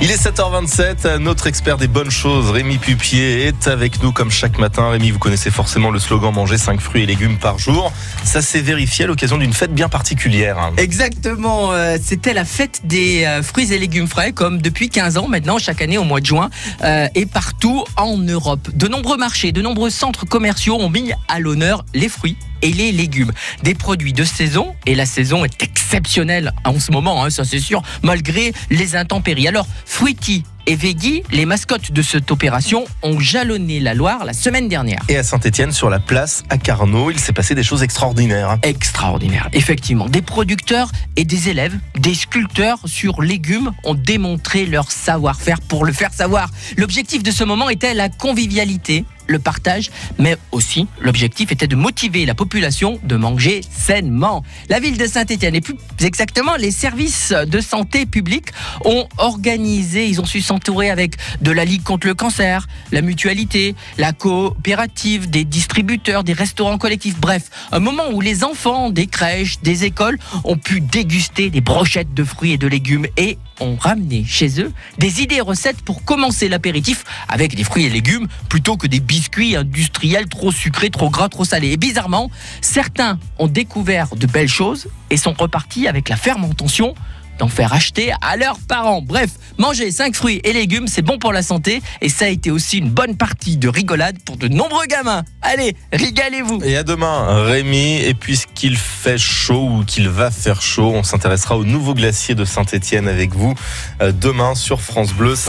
Il est 7h27, notre expert des bonnes choses, Rémi Pupier, est avec nous comme chaque matin. Rémi, vous connaissez forcément le slogan manger 5 fruits et légumes par jour. Ça s'est vérifié à l'occasion d'une fête bien particulière. hein. Exactement, euh, c'était la fête des euh, fruits et légumes frais, comme depuis 15 ans maintenant, chaque année au mois de juin, euh, et partout en Europe. De nombreux marchés, de nombreux centres commerciaux ont mis à l'honneur les fruits et les légumes. Des produits de saison, et la saison est exceptionnelle en ce moment, hein, ça c'est sûr, malgré les intempéries. Alors, Fruity et Veggie, les mascottes de cette opération, ont jalonné la Loire la semaine dernière. Et à Saint-Etienne, sur la place à Carnot, il s'est passé des choses extraordinaires. hein. extraordinaire. Effectivement, des producteurs et des élèves, des sculpteurs sur légumes ont démontré leur savoir-faire pour le faire savoir. L'objectif de ce moment était la convivialité, le partage, mais aussi l'objectif était de motiver la population de manger sainement. La ville de Saint-Étienne et plus exactement les services de santé publique ont organisé, ils ont su s'entourer avec de la Ligue contre le cancer, la mutualité, la coopérative, des distributeurs, des restaurants collectifs, bref, un moment où les enfants des crèches, des écoles ont pu déguster des brochettes de fruits et de légumes et ont ramené chez eux des idées et recettes pour commencer l'apéritif avec des fruits et légumes plutôt que des biscuits industriels trop sucrés, trop gras, trop salés. Et bizarrement, certains ont découvert de belles choses et sont repartis avec la ferme intention d'en faire acheter à leurs parents. Bref, manger 5 fruits et légumes, c'est bon pour la santé et ça a été aussi une bonne partie de rigolade pour de nombreux gamins. Allez, régalez-vous Et à demain, Rémi. Et puisqu'il fait chaud ou qu'il va faire chaud, on s'intéressera au nouveau glacier de Saint-Etienne avec vous euh, demain sur France Bleu.